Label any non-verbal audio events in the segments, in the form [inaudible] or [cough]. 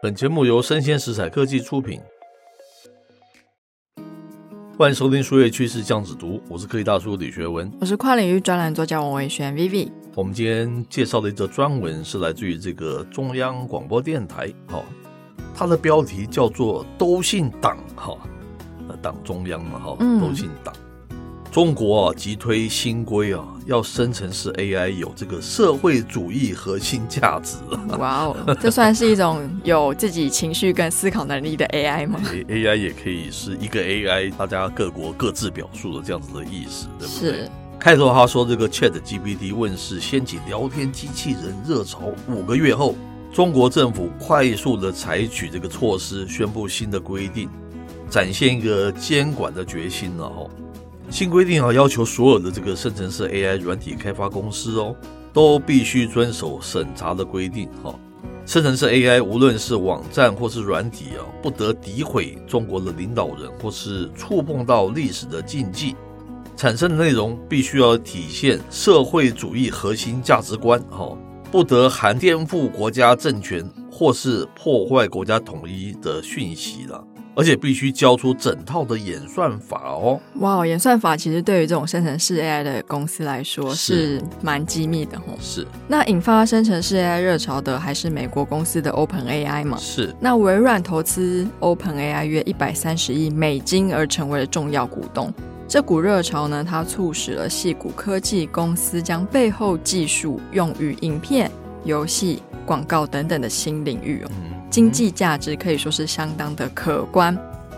本节目由生鲜食材科技出品，欢迎收听数位趋势酱子读，我是科技大叔李学文，我是跨领域专栏作家王维轩 Vivi。我们今天介绍的一则专文是来自于这个中央广播电台，哈，它的标题叫做“都姓党”，哈，党中央嘛，哈，都姓党。中国啊，急推新规啊，要生成式 AI 有这个社会主义核心价值。[laughs] 哇哦，这算是一种有自己情绪跟思考能力的 AI 吗？AI 也可以是一个 AI，大家各国各自表述的这样子的意思，对不对？是。开头他说，这个 ChatGPT 问世掀起聊天机器人热潮五个月后，中国政府快速的采取这个措施，宣布新的规定，展现一个监管的决心了哈。新规定啊，要求所有的这个生成式 AI 软体开发公司哦，都必须遵守审查的规定哈。生成式 AI 无论是网站或是软体啊，不得诋毁中国的领导人或是触碰到历史的禁忌，产生的内容必须要体现社会主义核心价值观哈，不得含颠覆国家政权或是破坏国家统一的讯息了。而且必须交出整套的演算法哦！哇，演算法其实对于这种生成式 AI 的公司来说是蛮机密的哦。是。那引发生成式 AI 热潮的还是美国公司的 OpenAI 嘛？是。那微软投资 OpenAI 约一百三十亿美金而成为了重要股东。这股热潮呢，它促使了矽谷科技公司将背后技术用于影片、游戏、广告等等的新领域哦。嗯经济价值可以说是相当的可观。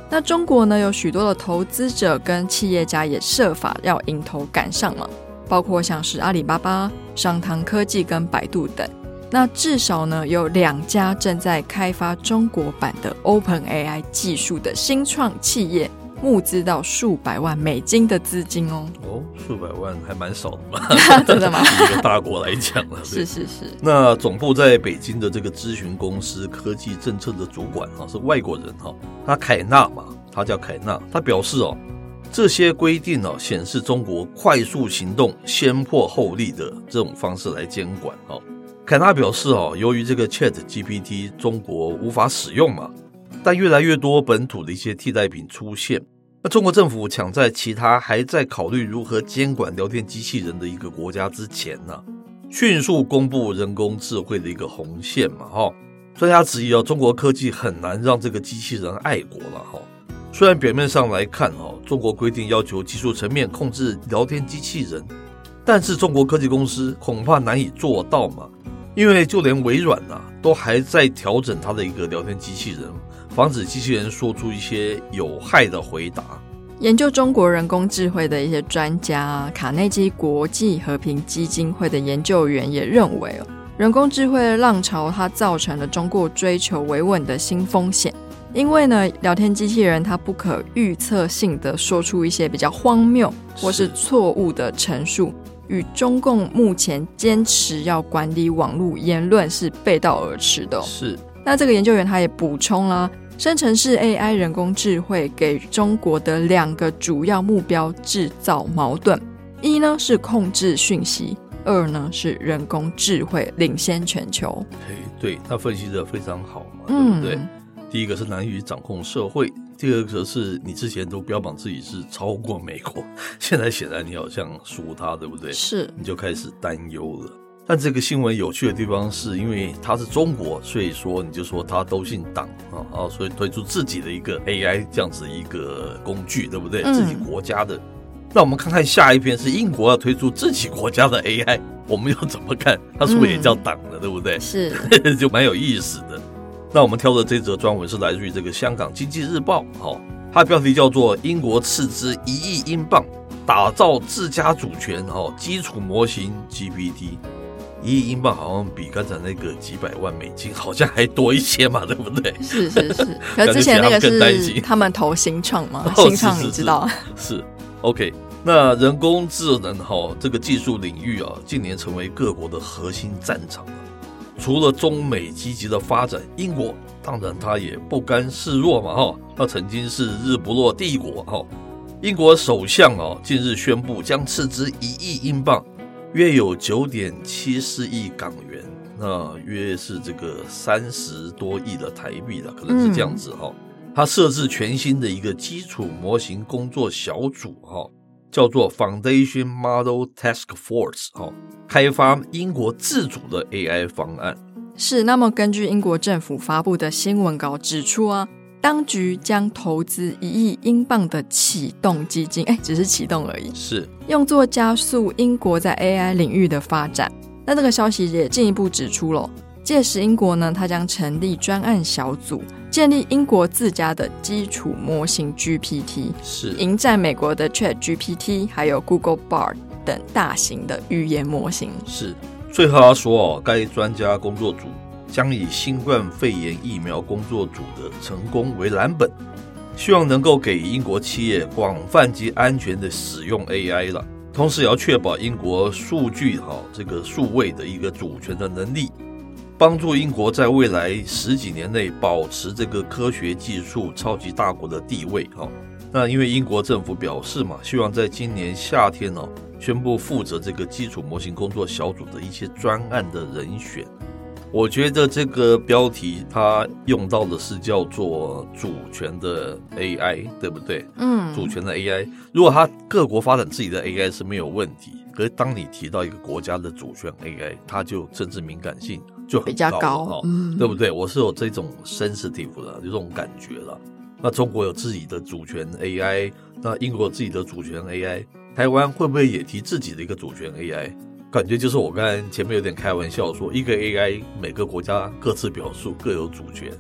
那中国呢，有许多的投资者跟企业家也设法要迎头赶上嘛，包括像是阿里巴巴、商汤科技跟百度等。那至少呢，有两家正在开发中国版的 OpenAI 技术的新创企业。募资到数百万美金的资金哦，哦，数百万还蛮少的嘛，[laughs] 真的吗？[laughs] 一个大国来讲了，是是是。那总部在北京的这个咨询公司科技政策的主管哈是外国人哈，他凯纳嘛，他叫凯纳，他表示哦，这些规定哦显示中国快速行动、先破后立的这种方式来监管哦。凯纳表示哦，由于这个 ChatGPT 中国无法使用嘛。但越来越多本土的一些替代品出现，那中国政府抢在其他还在考虑如何监管聊天机器人的一个国家之前呢、迅速公布人工智慧的一个红线嘛，哈，专家质疑啊，中国科技很难让这个机器人爱国了，哈。虽然表面上来看，哈，中国规定要求技术层面控制聊天机器人，但是中国科技公司恐怕难以做到嘛，因为就连微软呐，都还在调整它的一个聊天机器人。防止机器人说出一些有害的回答。研究中国人工智慧的一些专家，卡内基国际和平基金会的研究员也认为，哦，人工智慧的浪潮它造成了中国追求维稳的新风险。因为呢，聊天机器人它不可预测性的说出一些比较荒谬或是错误的陈述，与中共目前坚持要管理网络言论是背道而驰的，哦。是。那这个研究员他也补充了。生成式 AI 人工智慧给中国的两个主要目标制造矛盾：一呢是控制讯息，二呢是人工智慧领先全球。嘿，对，他分析的非常好嘛，嗯、对不对？第一个是难以掌控社会，第二个是你之前都标榜自己是超过美国，[laughs] 现在显然你好像输他，对不对？是，你就开始担忧了。但这个新闻有趣的地方是，因为它是中国，所以说你就说它都姓党啊啊，所以推出自己的一个 AI 这样子一个工具，对不对？自己国家的。那我们看看下一篇是英国要推出自己国家的 AI，我们要怎么看？它是不是也叫党的，对不对？是，[laughs] 就蛮有意思的。那我们挑的这则专文是来自于这个香港经济日报，哈，它的标题叫做“英国斥资一亿英镑打造自家主权哈基础模型 GPT”。一亿英镑好像比刚才那个几百万美金好像还多一些嘛，对不对？是是是，可是 [laughs] 之前那个是他们投新创嘛，[laughs] 新创你知道？[laughs] 是 OK。那人工智能哈这个技术领域啊，近年成为各国的核心战场。除了中美积极的发展，英国当然它也不甘示弱嘛哈。它曾经是日不落帝国哈。英国首相啊近日宣布将斥资一亿英镑。约有九点七四亿港元，那约是这个三十多亿的台币了，可能是这样子哈、哦。他设置全新的一个基础模型工作小组哈，叫做 Foundation Model Task Force 哈，开发英国自主的 AI 方案。是，那么根据英国政府发布的新闻稿指出啊。当局将投资一亿英镑的启动基金，哎，只是启动而已，是用作加速英国在 AI 领域的发展。那这个消息也进一步指出了，届时英国呢，它将成立专案小组，建立英国自家的基础模型 GPT，是迎战美国的 ChatGPT，还有 Google Bard 等大型的语言模型。是，最后要说哦，该专家工作组。将以新冠肺炎疫苗工作组的成功为蓝本，希望能够给英国企业广泛及安全的使用 AI 了，同时也要确保英国数据哈这个数位的一个主权的能力，帮助英国在未来十几年内保持这个科学技术超级大国的地位哈。那因为英国政府表示嘛，希望在今年夏天呢宣布负责这个基础模型工作小组的一些专案的人选。我觉得这个标题它用到的是叫做主权的 AI，对不对？嗯，主权的 AI，如果它各国发展自己的 AI 是没有问题，可是当你提到一个国家的主权 AI，它就政治敏感性就很高，比较高，嗯，对不对？我是有这种 sensitive 的有这种感觉了。那中国有自己的主权 AI，那英国有自己的主权 AI，台湾会不会也提自己的一个主权 AI？感觉就是我刚才前面有点开玩笑说，一个 AI 每个国家各自表述各有主权，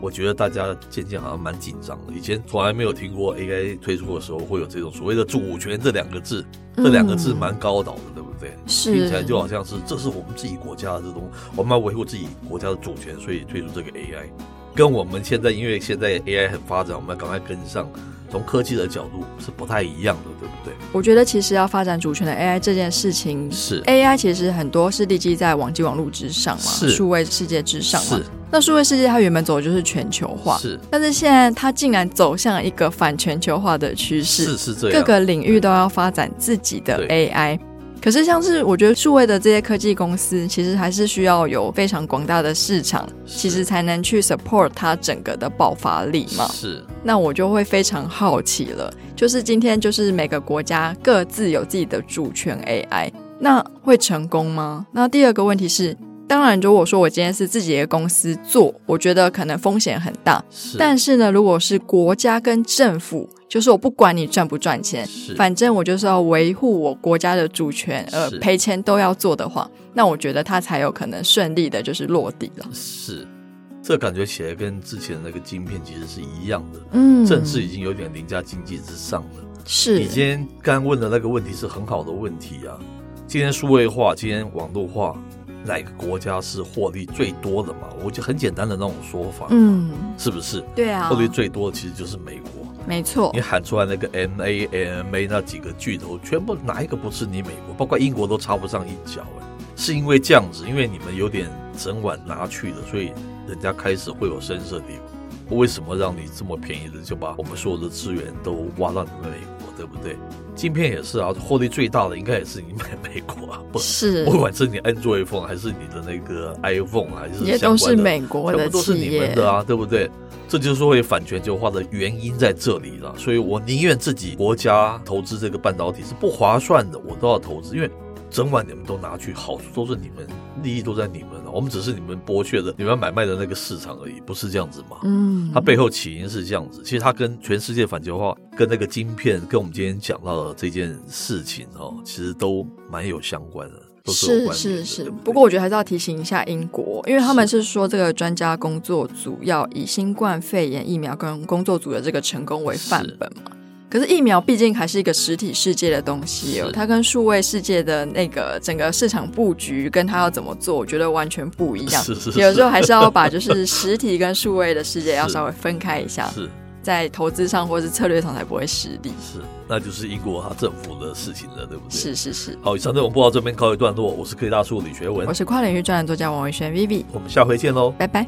我觉得大家渐渐好像蛮紧张的。以前从来没有听过 AI 推出的时候会有这种所谓的主权这两个字，这两个字蛮高岛的，对不对？是，听起来就好像是这是我们自己国家的这种，我们要维护自己国家的主权，所以推出这个 AI，跟我们现在因为现在 AI 很发展，我们要赶快跟上。从科技的角度是不太一样的，对不对？我觉得其实要发展主权的 AI 这件事情，是 AI 其实很多是立基在网际网络之上嘛，是数位世界之上嘛。是那数位世界它原本走的就是全球化，是，但是现在它竟然走向一个反全球化的趋势，是是这样，各个领域都要发展自己的 AI。可是，像是我觉得数位的这些科技公司，其实还是需要有非常广大的市场，其实才能去 support 它整个的爆发力嘛。是。那我就会非常好奇了，就是今天就是每个国家各自有自己的主权 AI，那会成功吗？那第二个问题是，当然，如果说我今天是自己的公司做，我觉得可能风险很大。是。但是呢，如果是国家跟政府，就是我不管你赚不赚钱，反正我就是要维护我国家的主权，呃，赔钱都要做的话，那我觉得它才有可能顺利的，就是落地了。是，这感觉起来跟之前的那个晶片其实是一样的，嗯，政治已经有点凌驾经济之上了。是，你今天刚问的那个问题是很好的问题啊。今天数位化，今天网络化，哪个国家是获利最多的嘛？我就很简单的那种说法，嗯，是不是？对啊，获利最多的其实就是美国。没错，你喊出来那个 M A M A 那几个巨头，全部哪一个不是你美国？包括英国都插不上一脚哎，是因为这样子，因为你们有点整晚拿去了，所以人家开始会有声色的。为什么让你这么便宜的就把我们所有的资源都挖到你们美国，对不对？晶片也是啊，获利最大的应该也是你买美国啊，[laughs] 不是？不管是你 Android phone 还是你的那个 iPhone 还是也都是美国的，都是你们的啊，对不对？这就是会反全球化的原因在这里了，所以我宁愿自己国家投资这个半导体是不划算的，我都要投资，因为整晚你们都拿去，好处都是你们，利益都在你们，我们只是你们剥削的你们买卖的那个市场而已，不是这样子吗？嗯，它背后起因是这样子，其实它跟全世界反球化，跟那个晶片，跟我们今天讲到的这件事情哦，其实都蛮有相关的。是是是，不过我觉得还是要提醒一下英国，因为他们是说这个专家工作组要以新冠肺炎疫苗跟工作组的这个成功为范本嘛。可是疫苗毕竟还是一个实体世界的东西哦，它跟数位世界的那个整个市场布局跟它要怎么做，我觉得完全不一样。[laughs] 是是是，有时候还是要把就是实体跟数位的世界要稍微分开一下。是。在投资上或是策略上才不会失利，是，那就是英国他政府的事情了，对不对？是是是。好，以上内容播到这边告一段落，我是科技大叔李学文，我是跨领域专栏作家王维轩 Vivi，我们下回见喽，拜拜。